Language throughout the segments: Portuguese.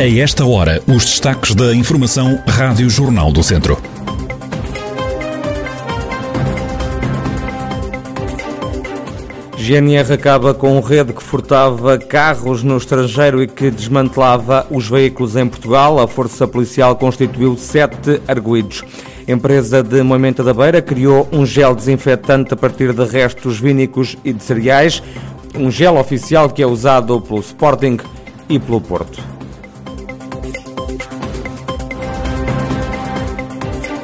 A esta hora, os destaques da Informação Rádio Jornal do Centro. GNR acaba com rede que furtava carros no estrangeiro e que desmantelava os veículos em Portugal. A Força Policial constituiu sete arguídos. Empresa de Moimenta da Beira criou um gel desinfetante a partir de restos vínicos e de cereais. Um gel oficial que é usado pelo Sporting e pelo Porto.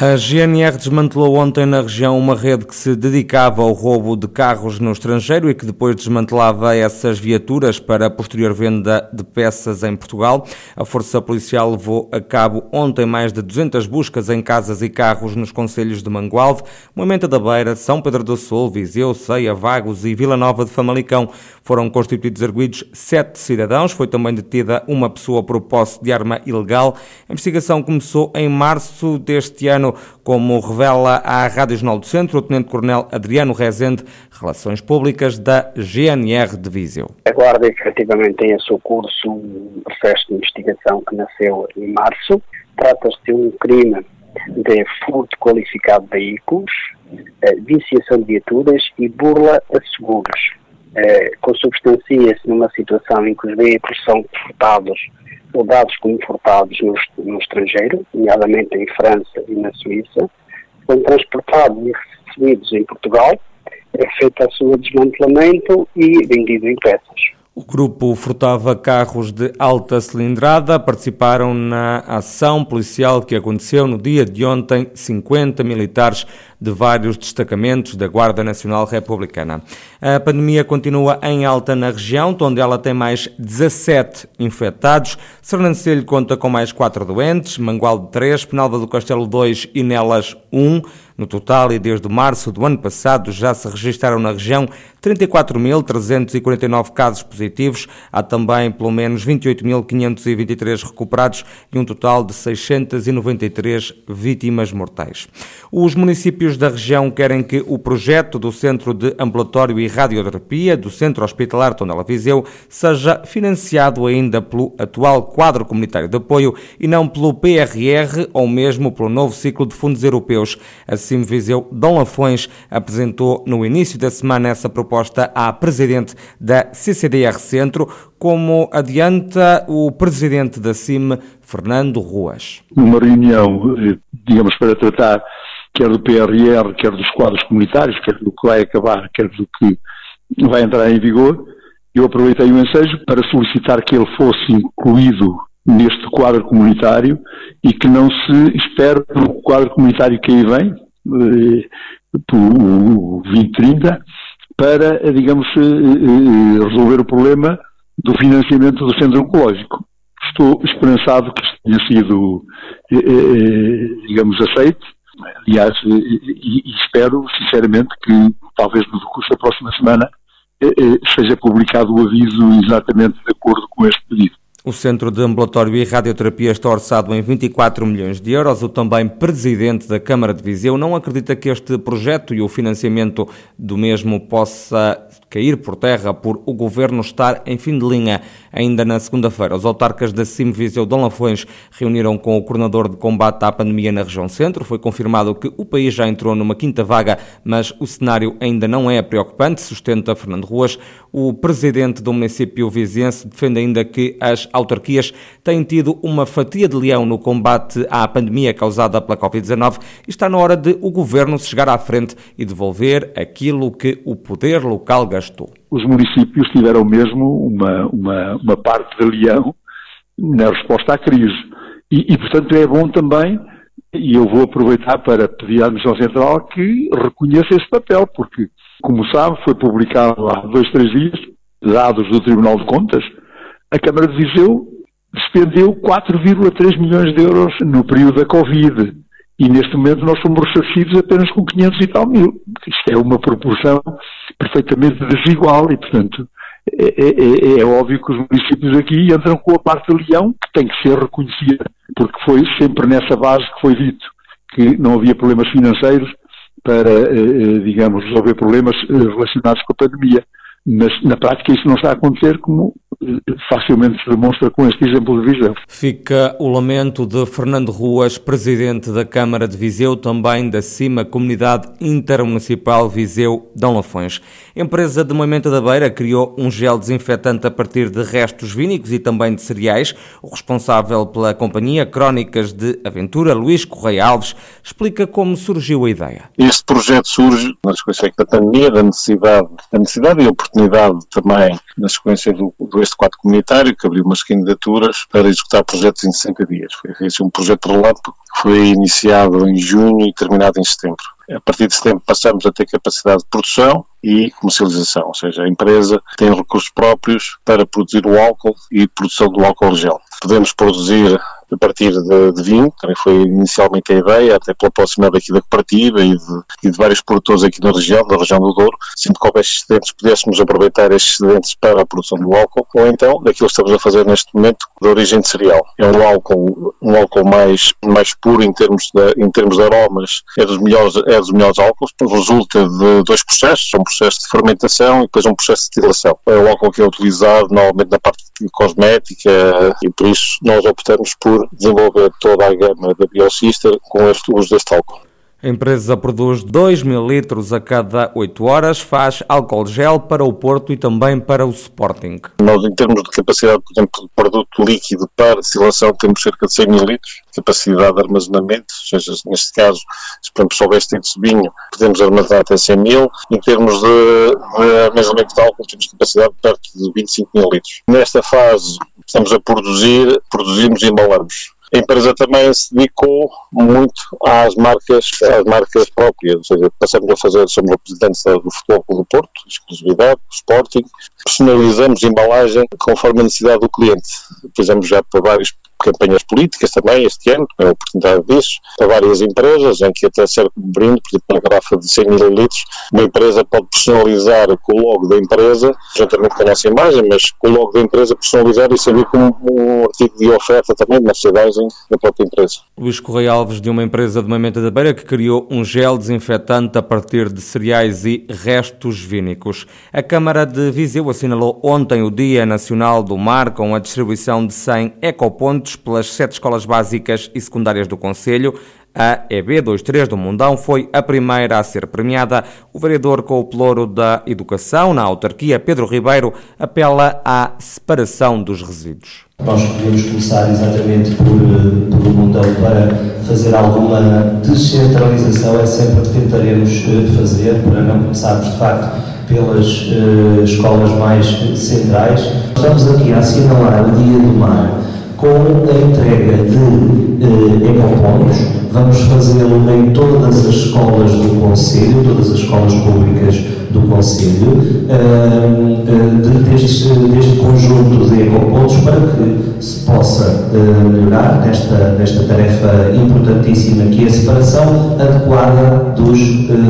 A GNR desmantelou ontem na região uma rede que se dedicava ao roubo de carros no estrangeiro e que depois desmantelava essas viaturas para a posterior venda de peças em Portugal. A Força Policial levou a cabo ontem mais de 200 buscas em casas e carros nos concelhos de Mangualde, Moimenta da Beira, São Pedro do Sul, Viseu, Ceia, Vagos e Vila Nova de Famalicão. Foram constituídos arguídos sete cidadãos. Foi também detida uma pessoa por posse de arma ilegal. A investigação começou em março deste ano como revela à Rádio Jornal do Centro o Tenente-Coronel Adriano Rezende, Relações Públicas da GNR de Viseu. A Guarda efetivamente tem a seu curso um processo de investigação que nasceu em março. Trata-se de um crime de furto qualificado de veículos, eh, viciação de viaturas e burla a seguros. Eh, consubstancia-se numa situação em que os veículos são furtados ou dados como furtados no, no estrangeiro, nomeadamente em França e na Suíça, são transportados e recebidos em Portugal, é feito o seu desmantelamento e vendido em peças. O grupo furtava carros de alta cilindrada. Participaram na ação policial que aconteceu no dia de ontem 50 militares de vários destacamentos da Guarda Nacional Republicana. A pandemia continua em alta na região, onde ela tem mais 17 infectados. Sernancelho conta com mais 4 doentes, Mangualde 3, Penalva do Castelo 2 e Nelas 1. No total, e desde março do ano passado, já se registaram na região 34.349 casos positivos. Há também pelo menos 28.523 recuperados e um total de 693 vítimas mortais. Os municípios da região querem que o projeto do Centro de Ambulatório e Radioterapia do Centro Hospitalar Tondela Viseu seja financiado ainda pelo atual quadro comunitário de apoio e não pelo PRR ou mesmo pelo novo ciclo de fundos europeus. Assim, Viseu Dom Lafões apresentou no início da semana essa proposta à presidente da CCDR Centro, como adianta o presidente da CIM, Fernando Ruas. Numa reunião, eh, digamos, para tratar quer do PRR, quer dos quadros comunitários, quer do que vai acabar, quer do que vai entrar em vigor, eu aproveitei o ensejo para solicitar que ele fosse incluído neste quadro comunitário e que não se espere pelo quadro comunitário que aí vem, o 2030, para, digamos, eh, eh, resolver o problema do financiamento do centro oncológico. Estou esperançado que isto tenha sido, digamos, aceito Aliás, e, espero sinceramente que talvez no curso da próxima semana eh, eh, seja publicado o aviso exatamente de acordo com este pedido. O Centro de Ambulatório e Radioterapia está orçado em 24 milhões de euros. O também presidente da Câmara de Viseu não acredita que este projeto e o financiamento do mesmo possa cair por terra por o governo estar em fim de linha. Ainda na segunda-feira, os autarcas da CIM Viseu Dom Lafões reuniram com o coordenador de combate à pandemia na região centro. Foi confirmado que o país já entrou numa quinta vaga, mas o cenário ainda não é preocupante, sustenta Fernando Ruas. O presidente do município viziense defende ainda que as autarquias têm tido uma fatia de leão no combate à pandemia causada pela Covid-19 e está na hora de o governo se chegar à frente e devolver aquilo que o poder local gastou. Os municípios tiveram mesmo uma, uma, uma parte de leão na resposta à crise. E, e, portanto, é bom também, e eu vou aproveitar para pedir à Administração Central que reconheça esse papel, porque, como sabe, foi publicado há dois, três dias, dados do Tribunal de Contas, a Câmara de Viseu despendeu 4,3 milhões de euros no período da Covid. E neste momento nós fomos ressarcidos apenas com 500 e tal mil. Isto é uma proporção perfeitamente desigual e, portanto, é, é, é, é, óbvio que os municípios aqui entram com a parte de leão que tem que ser reconhecida, porque foi sempre nessa base que foi dito que não havia problemas financeiros para, eh, eh, digamos, resolver problemas eh, relacionados com a pandemia. Mas na prática isso não está a acontecer como facilmente se demonstra com este exemplo de Viseu. Fica o lamento de Fernando Ruas, presidente da Câmara de Viseu, também da CIMA, Comunidade Intermunicipal Viseu Dão Lafões. A empresa de Moimenta da Beira criou um gel desinfetante a partir de restos vínicos e também de cereais. O responsável pela companhia Crónicas de Aventura, Luís Correia Alves, explica como surgiu a ideia. Este projeto surge na sequência da pandemia, da necessidade, da necessidade e oportunidade também na sequência do, do este quadro comunitário, que abriu umas candidaturas para executar projetos em 60 dias. Foi esse um projeto relâmpago que foi iniciado em junho e terminado em setembro. A partir de setembro passamos a ter capacidade de produção e comercialização, ou seja, a empresa tem recursos próprios para produzir o álcool e produção do álcool gel. Podemos produzir a partir de, de vinho, também foi inicialmente a ideia, até pela proximidade aqui da cooperativa e de, e de vários produtores aqui na região, da região do Douro, sempre que houvesse excedentes, pudéssemos aproveitar estes excedentes para a produção do álcool, ou então daquilo que estamos a fazer neste momento, de origem de cereal. É um álcool, um álcool mais, mais puro em termos, de, em termos de aromas, é dos melhores, é dos melhores álcools, resulta de dois processos, um processo de fermentação e depois um processo de destilação. É o álcool que é utilizado normalmente na parte cosmética e por isso nós optamos por desenvolver toda a gama da Biosister com este uso deste álcool. A empresa produz 2 mil litros a cada 8 horas, faz álcool gel para o Porto e também para o Sporting. Nós, em termos de capacidade, por exemplo, de produto líquido para destilação, temos cerca de 100 mil litros, capacidade de armazenamento, ou seja, neste caso, se por exemplo soubesse ter de vinho, podemos armazenar até 100 mil. Em termos de, de armazenamento de álcool, temos capacidade de perto de 25 mil litros. Nesta fase, estamos a produzir, produzimos e embalamos. A empresa também se dedicou muito às marcas, às marcas próprias, ou seja, passamos a fazer, somos representantes do Futebol do Porto, exclusividade, do Sporting, personalizamos embalagem conforme a necessidade do cliente. Fizemos já para vários campanhas políticas também este ano, é a oportunidade disso, para várias empresas, em que até como brinde, por exemplo, uma garrafa de 100 ml, uma empresa pode personalizar com o logo da empresa, juntamente com a nossa imagem, mas com o logo da empresa personalizar e servir como um artigo de oferta também de merchandising da própria empresa. Luís Correia Alves, de uma empresa de Mamenta da Beira, que criou um gel desinfetante a partir de cereais e restos vínicos. A Câmara de Viseu assinalou ontem o Dia Nacional do Mar com a distribuição de 100 ecopontos pelas sete escolas básicas e secundárias do Conselho. A EB23 do Mundão foi a primeira a ser premiada. O vereador com o ploro da Educação na autarquia, Pedro Ribeiro, apela à separação dos resíduos. Nós podemos começar exatamente por, por Mundão para fazer alguma descentralização, é sempre o que tentaremos eh, fazer, para não começarmos de facto pelas uh, escolas mais centrais. Estamos aqui a assinalar o Dia do Mar com a entrega de eh, ecopontos. Vamos fazê-lo em todas as escolas do Conselho, todas as escolas públicas do Conselho, eh, deste, deste conjunto de ecopontos para que se possa eh, melhorar nesta, nesta tarefa importantíssima que é a separação adequada dos,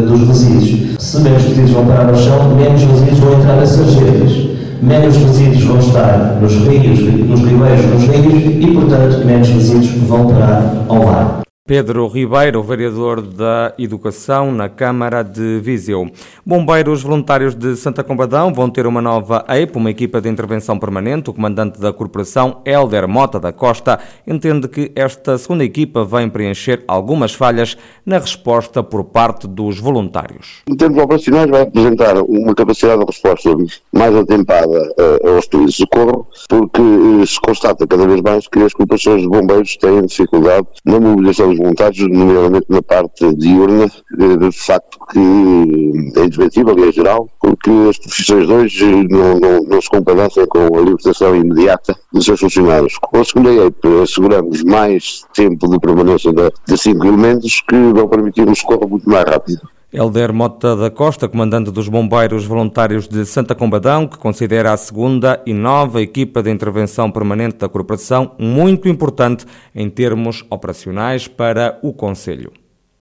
dos resíduos. Se menos resíduos vão parar no chão, menos resíduos vão entrar nas sarjetas menos resíduos vão estar nos rios, nos ribeiros, nos rios e, portanto, menos resíduos vão parar ao mar. Pedro Ribeiro, vereador da Educação na Câmara de Viseu. Bombeiros voluntários de Santa Combadão vão ter uma nova EIP, uma equipa de intervenção permanente. O comandante da corporação, Helder Mota da Costa, entende que esta segunda equipa vem preencher algumas falhas na resposta por parte dos voluntários. Em termos operacionais, vai apresentar uma capacidade de resposta mais atempada uh, aos pedidos de socorro, porque uh, se constata cada vez mais que as corporações de bombeiros têm dificuldade na mobilização voluntários, nomeadamente na parte diurna, de facto que é indesmentível e é geral, porque as profissões de hoje não, não, não se compadecem com a libertação imediata dos seus funcionários. Com a segunda EIP asseguramos mais tempo de permanência de, de cinco elementos que vão permitir um socorro muito mais rápido. Helder Mota da Costa, comandante dos Bombeiros Voluntários de Santa Combadão, que considera a segunda e nova equipa de intervenção permanente da corporação muito importante em termos operacionais para o Conselho.